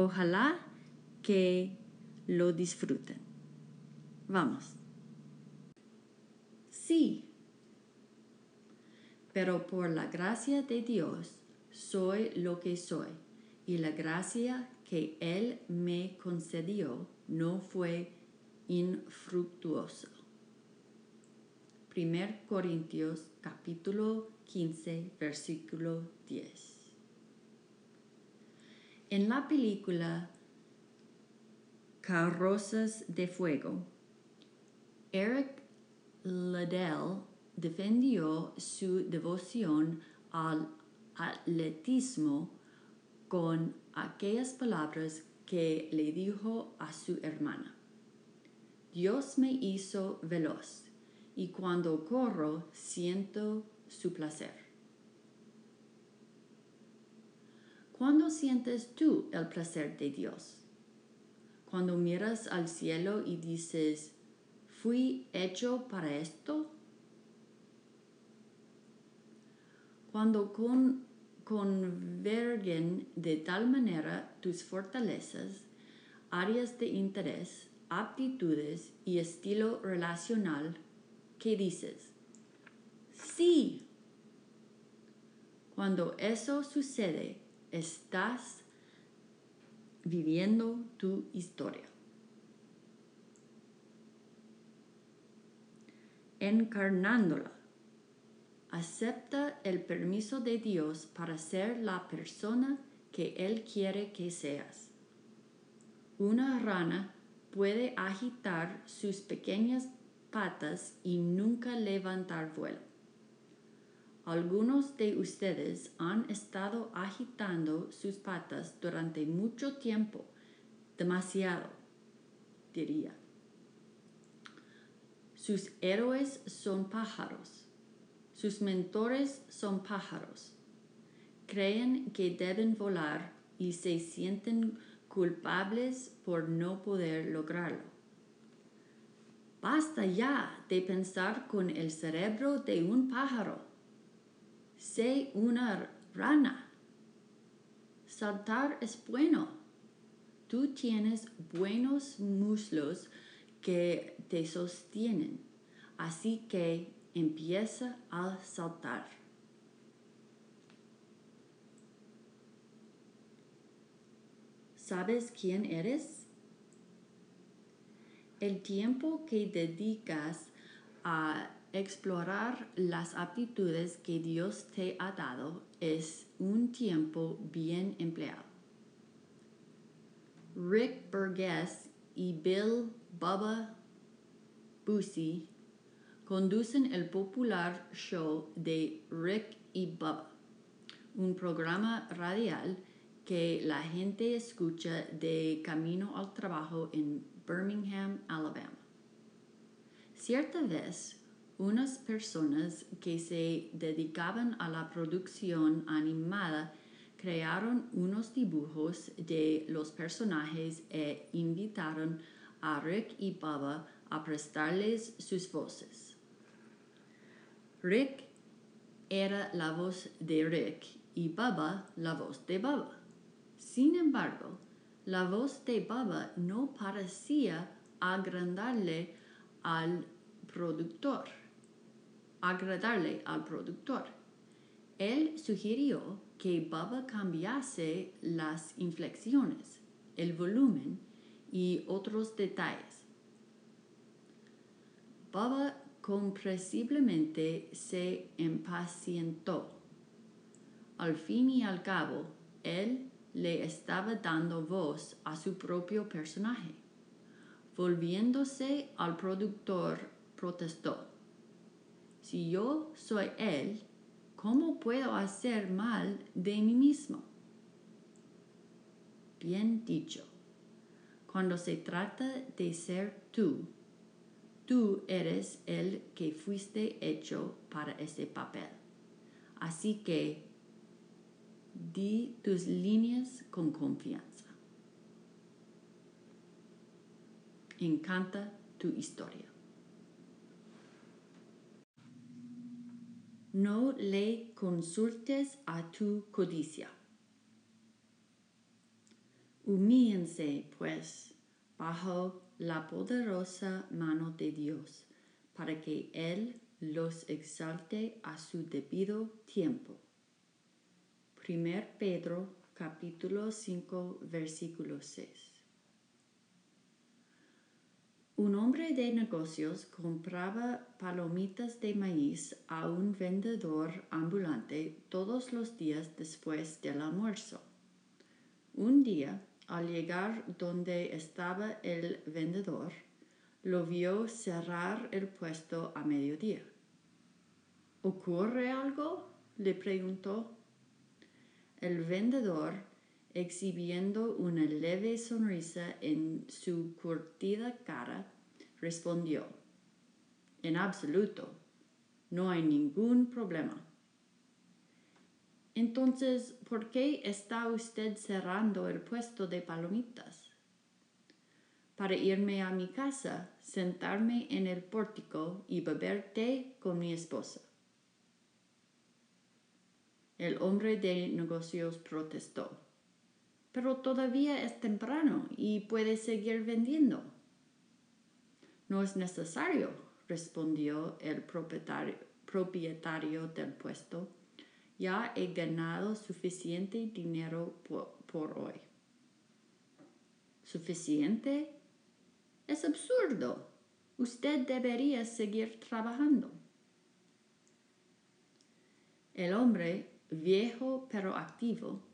Ojalá que lo disfruten. Vamos. Sí. Pero por la gracia de Dios soy lo que soy y la gracia que Él me concedió no fue infructuosa. 1 Corintios capítulo 15 versículo 10. En la película Carrozas de Fuego, Eric Liddell defendió su devoción al atletismo con aquellas palabras que le dijo a su hermana. Dios me hizo veloz y cuando corro siento su placer. ¿Cuándo sientes tú el placer de Dios? Cuando miras al cielo y dices, ¿fui hecho para esto? Cuando convergen de tal manera tus fortalezas, áreas de interés, aptitudes y estilo relacional, ¿qué dices? Sí. Cuando eso sucede, estás viviendo tu historia. Encarnándola. Acepta el permiso de Dios para ser la persona que Él quiere que seas. Una rana puede agitar sus pequeñas patas y nunca levantar vuelo. Algunos de ustedes han estado agitando sus patas durante mucho tiempo, demasiado, diría. Sus héroes son pájaros. Sus mentores son pájaros. Creen que deben volar y se sienten culpables por no poder lograrlo. Basta ya de pensar con el cerebro de un pájaro Sé una rana. Saltar es bueno. Tú tienes buenos muslos que te sostienen. Así que empieza a saltar. ¿Sabes quién eres? El tiempo que dedicas a explorar las aptitudes que Dios te ha dado es un tiempo bien empleado. Rick Burgess y Bill Bubba Bussy conducen el popular show de Rick y Bubba, un programa radial que la gente escucha de camino al trabajo en Birmingham, Alabama. Cierta vez, unas personas que se dedicaban a la producción animada crearon unos dibujos de los personajes e invitaron a Rick y Bubba a prestarles sus voces. Rick era la voz de Rick y Bubba la voz de Bubba. Sin embargo, la voz de Bubba no parecía agrandarle al productor agradarle al productor. Él sugirió que Baba cambiase las inflexiones, el volumen y otros detalles. Baba comprensiblemente se impacientó. Al fin y al cabo, él le estaba dando voz a su propio personaje. Volviéndose al productor, protestó. Si yo soy él, ¿cómo puedo hacer mal de mí mismo? Bien dicho. Cuando se trata de ser tú, tú eres el que fuiste hecho para ese papel. Así que di tus líneas con confianza. Encanta tu historia. No le consultes a tu codicia. Humíense, pues, bajo la poderosa mano de Dios, para que Él los exalte a su debido tiempo. 1 Pedro capítulo 5 versículo 6. Un hombre de negocios compraba palomitas de maíz a un vendedor ambulante todos los días después del almuerzo. Un día, al llegar donde estaba el vendedor, lo vio cerrar el puesto a mediodía. ¿Ocurre algo? le preguntó. El vendedor, exhibiendo una leve sonrisa en su curtida cara, respondió, En absoluto, no hay ningún problema. Entonces, ¿por qué está usted cerrando el puesto de palomitas? Para irme a mi casa, sentarme en el pórtico y beber té con mi esposa. El hombre de negocios protestó. Pero todavía es temprano y puede seguir vendiendo. No es necesario, respondió el propietario, del puesto. Ya he ganado suficiente dinero por hoy. ¿Suficiente? Es absurdo. Usted debería seguir trabajando. El hombre viejo pero activo,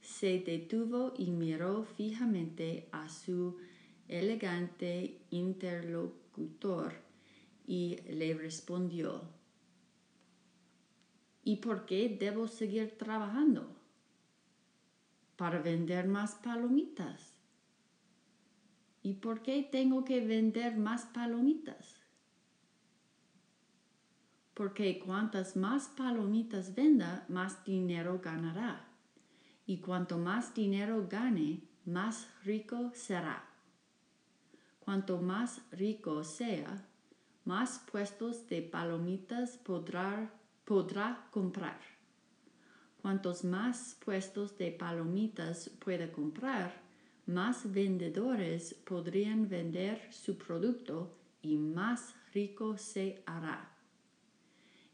se detuvo y miró fijamente a su elegante interlocutor y le respondió, ¿Y por qué debo seguir trabajando? Para vender más palomitas. ¿Y por qué tengo que vender más palomitas? porque cuantas más palomitas venda, más dinero ganará. Y cuanto más dinero gane, más rico será. Cuanto más rico sea, más puestos de palomitas podrá, podrá comprar. Cuantos más puestos de palomitas pueda comprar, más vendedores podrían vender su producto y más rico se hará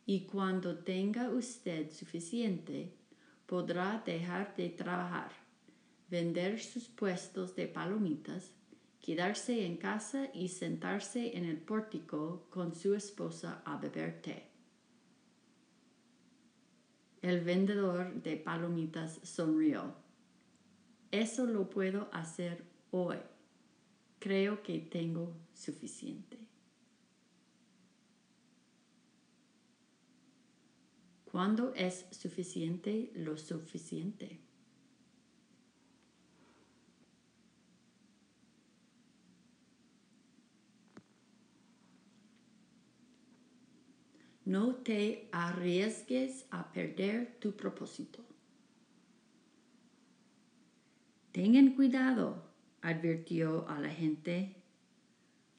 y cuando tenga usted suficiente, podrá dejar de trabajar, vender sus puestos de palomitas, quedarse en casa y sentarse en el pórtico con su esposa a beber té. El vendedor de palomitas sonrió. Eso lo puedo hacer hoy. Creo que tengo suficiente. ¿Cuándo es suficiente lo suficiente? No te arriesgues a perder tu propósito. Tengan cuidado, advirtió a la gente.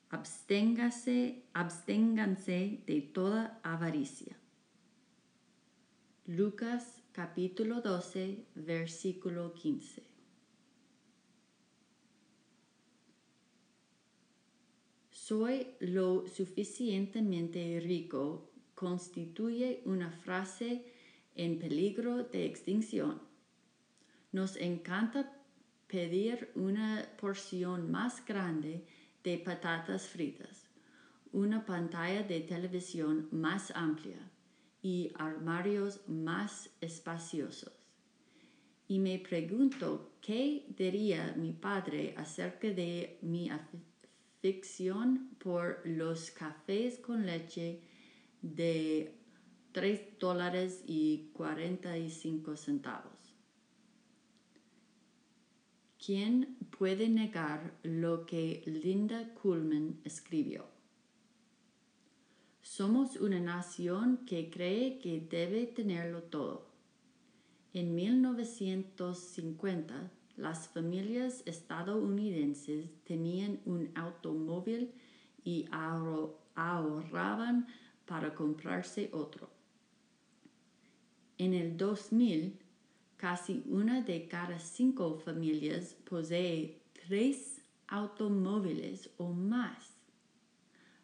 Absténgase, absténganse de toda avaricia. Lucas capítulo 12, versículo 15. Soy lo suficientemente rico constituye una frase en peligro de extinción. Nos encanta pedir una porción más grande de patatas fritas, una pantalla de televisión más amplia y armarios más espaciosos. Y me pregunto qué diría mi padre acerca de mi afición por los cafés con leche de 3 dólares y 45 centavos. ¿Quién puede negar lo que Linda Kuhlman escribió? Somos una nación que cree que debe tenerlo todo. En 1950, las familias estadounidenses tenían un automóvil y ahorraban para comprarse otro. En el 2000, casi una de cada cinco familias posee tres automóviles o más.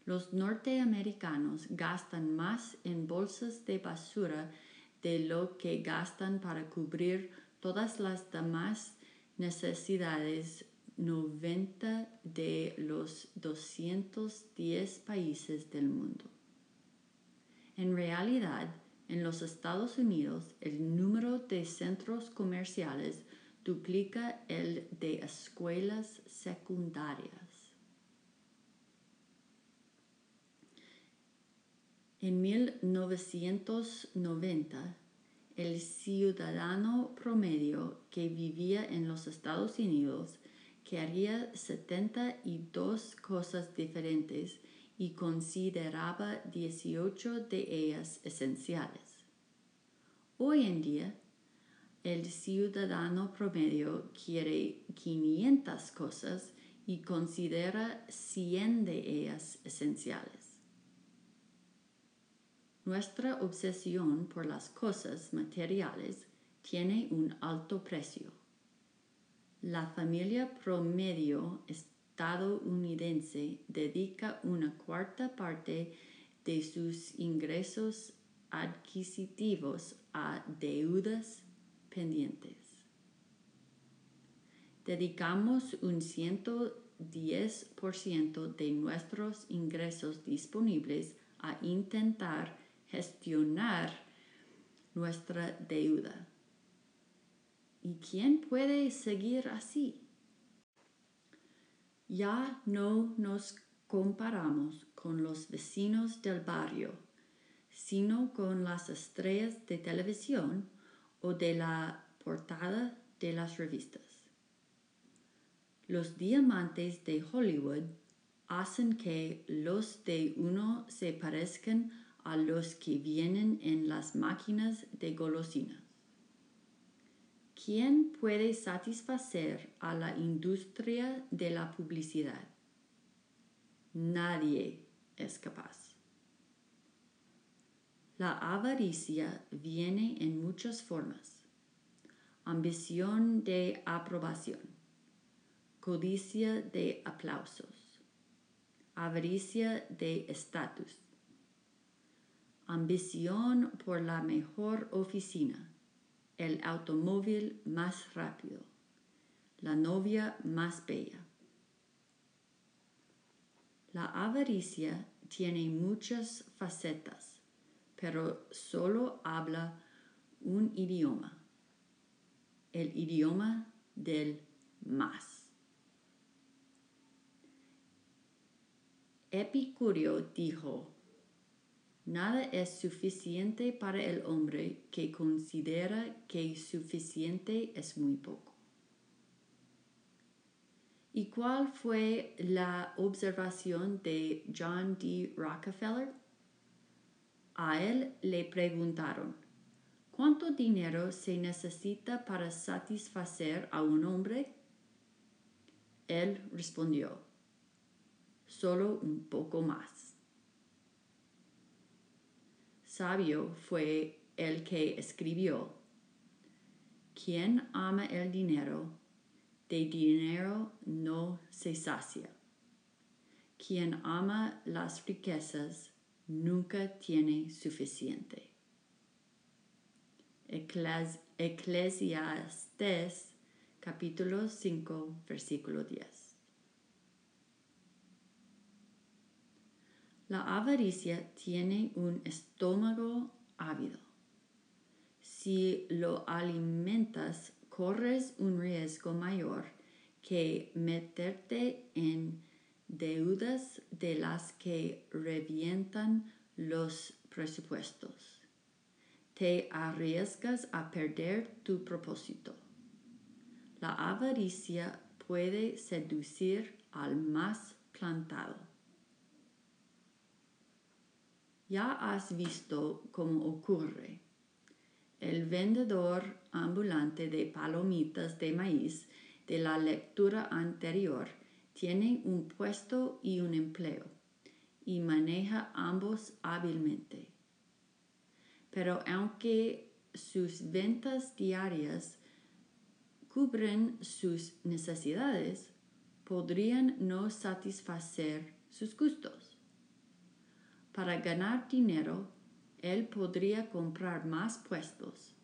Los norteamericanos gastan más en bolsas de basura de lo que gastan para cubrir todas las demás necesidades 90 de los 210 países del mundo. En realidad, en los Estados Unidos, el número de centros comerciales duplica el de escuelas secundarias. En 1990, el ciudadano promedio que vivía en los Estados Unidos quería 72 cosas diferentes y consideraba 18 de ellas esenciales. Hoy en día, el ciudadano promedio quiere 500 cosas y considera 100 de ellas esenciales. Nuestra obsesión por las cosas materiales tiene un alto precio. La familia promedio estadounidense dedica una cuarta parte de sus ingresos adquisitivos a deudas pendientes. Dedicamos un 110% de nuestros ingresos disponibles a intentar gestionar nuestra deuda. ¿Y quién puede seguir así? Ya no nos comparamos con los vecinos del barrio, sino con las estrellas de televisión o de la portada de las revistas. Los diamantes de Hollywood hacen que los de uno se parezcan a los que vienen en las máquinas de golosinas. ¿Quién puede satisfacer a la industria de la publicidad? Nadie es capaz. La avaricia viene en muchas formas. Ambición de aprobación, codicia de aplausos, avaricia de estatus, ambición por la mejor oficina, el automóvil más rápido, la novia más bella. La avaricia tiene muchas facetas, pero solo habla un idioma, el idioma del más. Epicurio dijo, Nada es suficiente para el hombre que considera que suficiente es muy poco. ¿Y cuál fue la observación de John D. Rockefeller? A él le preguntaron, ¿cuánto dinero se necesita para satisfacer a un hombre? Él respondió, solo un poco más sabio fue el que escribió, quien ama el dinero, de dinero no se sacia. Quien ama las riquezas nunca tiene suficiente. Eclesiastes capítulo 5, versículo 10. La avaricia tiene un estómago ávido. Si lo alimentas, corres un riesgo mayor que meterte en deudas de las que revientan los presupuestos. Te arriesgas a perder tu propósito. La avaricia puede seducir al más plantado. Ya has visto cómo ocurre. El vendedor ambulante de palomitas de maíz de la lectura anterior tiene un puesto y un empleo y maneja ambos hábilmente. Pero aunque sus ventas diarias cubren sus necesidades, podrían no satisfacer sus gustos. Para ganar dinero, él podría comprar más puestos.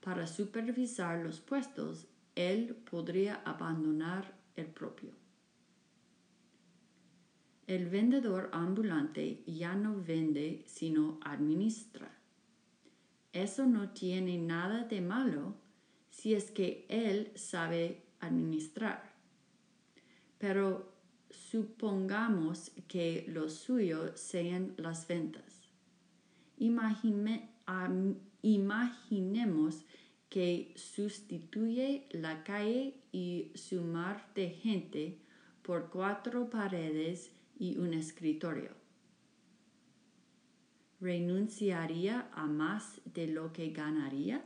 Para supervisar los puestos, él podría abandonar el propio. El vendedor ambulante ya no vende, sino administra. Eso no tiene nada de malo si es que él sabe administrar. Pero supongamos que lo suyo sean las ventas. imaginemos que sustituye la calle y su mar de gente por cuatro paredes y un escritorio. ¿Renunciaría a más de lo que ganaría?